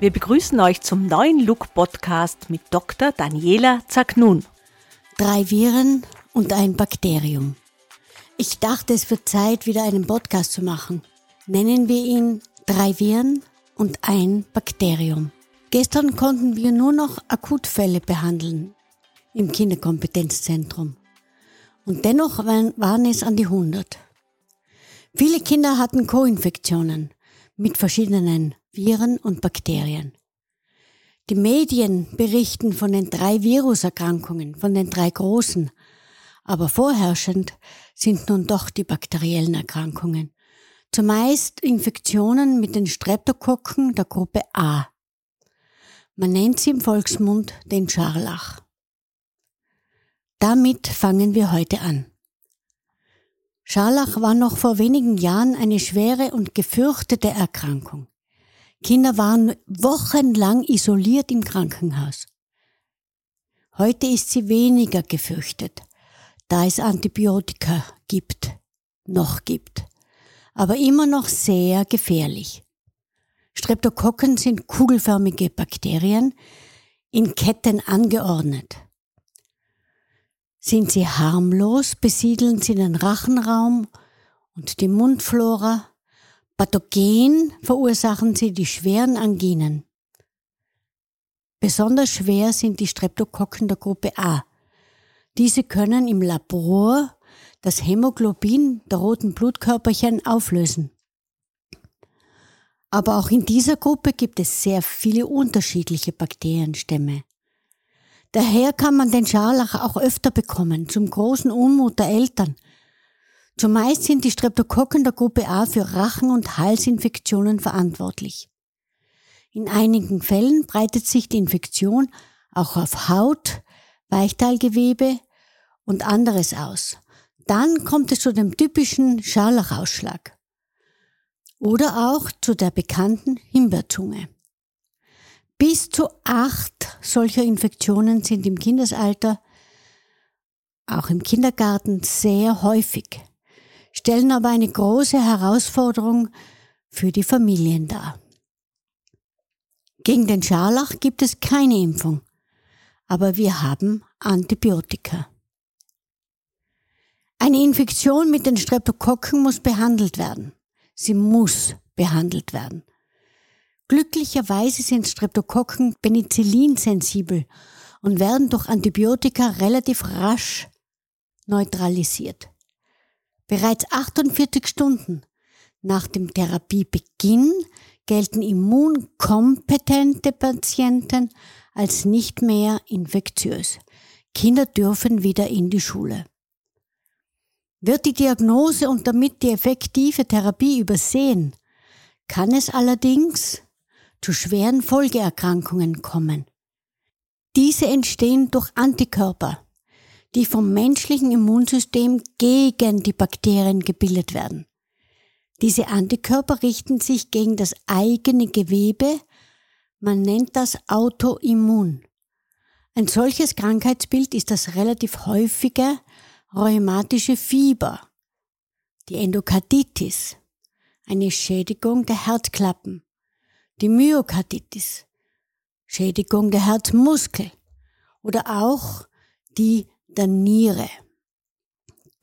Wir begrüßen euch zum neuen Look-Podcast mit Dr. Daniela Zagnun. Drei Viren und ein Bakterium. Ich dachte, es wird Zeit, wieder einen Podcast zu machen. Nennen wir ihn Drei Viren und ein Bakterium. Gestern konnten wir nur noch Akutfälle behandeln im Kinderkompetenzzentrum. Und dennoch waren es an die 100. Viele Kinder hatten Co-Infektionen mit verschiedenen Viren und Bakterien. Die Medien berichten von den drei Viruserkrankungen, von den drei großen, aber vorherrschend sind nun doch die bakteriellen Erkrankungen. Zumeist Infektionen mit den Streptokokken der Gruppe A. Man nennt sie im Volksmund den Scharlach. Damit fangen wir heute an. Scharlach war noch vor wenigen Jahren eine schwere und gefürchtete Erkrankung. Kinder waren wochenlang isoliert im Krankenhaus. Heute ist sie weniger gefürchtet, da es Antibiotika gibt, noch gibt, aber immer noch sehr gefährlich. Streptokokken sind kugelförmige Bakterien, in Ketten angeordnet. Sind sie harmlos, besiedeln sie den Rachenraum und die Mundflora. Pathogen verursachen sie die schweren Anginen. Besonders schwer sind die Streptokokken der Gruppe A. Diese können im Labor das Hämoglobin der roten Blutkörperchen auflösen. Aber auch in dieser Gruppe gibt es sehr viele unterschiedliche Bakterienstämme. Daher kann man den Scharlach auch öfter bekommen, zum großen Unmut der Eltern. Zumeist sind die Streptokokken der Gruppe A für Rachen- und Halsinfektionen verantwortlich. In einigen Fällen breitet sich die Infektion auch auf Haut, Weichteilgewebe und anderes aus. Dann kommt es zu dem typischen Scharlachausschlag. Oder auch zu der bekannten Himbeerzunge. Bis zu acht solcher Infektionen sind im Kindesalter, auch im Kindergarten, sehr häufig, stellen aber eine große Herausforderung für die Familien dar. Gegen den Scharlach gibt es keine Impfung, aber wir haben Antibiotika. Eine Infektion mit den Streptokokken muss behandelt werden. Sie muss behandelt werden. Glücklicherweise sind Streptokokken penicillinsensibel und werden durch Antibiotika relativ rasch neutralisiert. Bereits 48 Stunden nach dem Therapiebeginn gelten immunkompetente Patienten als nicht mehr infektiös. Kinder dürfen wieder in die Schule. Wird die Diagnose und damit die effektive Therapie übersehen, kann es allerdings zu schweren Folgeerkrankungen kommen. Diese entstehen durch Antikörper, die vom menschlichen Immunsystem gegen die Bakterien gebildet werden. Diese Antikörper richten sich gegen das eigene Gewebe, man nennt das Autoimmun. Ein solches Krankheitsbild ist das relativ häufige rheumatische Fieber, die Endokarditis, eine Schädigung der Herzklappen, die Myokarditis, Schädigung der Herzmuskel oder auch die der Niere.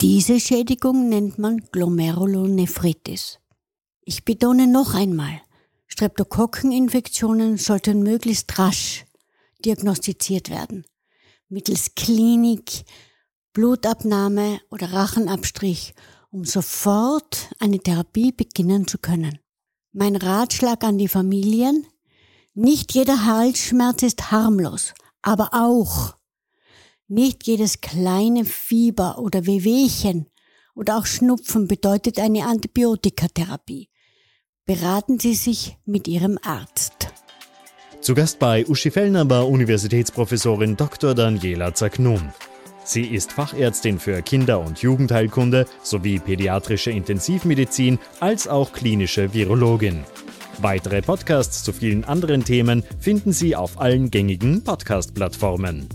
Diese Schädigung nennt man Glomerulonephritis. Ich betone noch einmal, Streptokokkeninfektionen sollten möglichst rasch diagnostiziert werden. Mittels Klinik, Blutabnahme oder Rachenabstrich, um sofort eine Therapie beginnen zu können. Mein Ratschlag an die Familien, nicht jeder Halsschmerz ist harmlos, aber auch nicht jedes kleine Fieber oder Wehwehchen oder auch Schnupfen bedeutet eine Antibiotikatherapie. Beraten Sie sich mit Ihrem Arzt. Zu Gast bei Uschi Fellner war Universitätsprofessorin Dr. Daniela Zagnum. Sie ist Fachärztin für Kinder- und Jugendheilkunde sowie pädiatrische Intensivmedizin als auch klinische Virologin. Weitere Podcasts zu vielen anderen Themen finden Sie auf allen gängigen Podcast-Plattformen.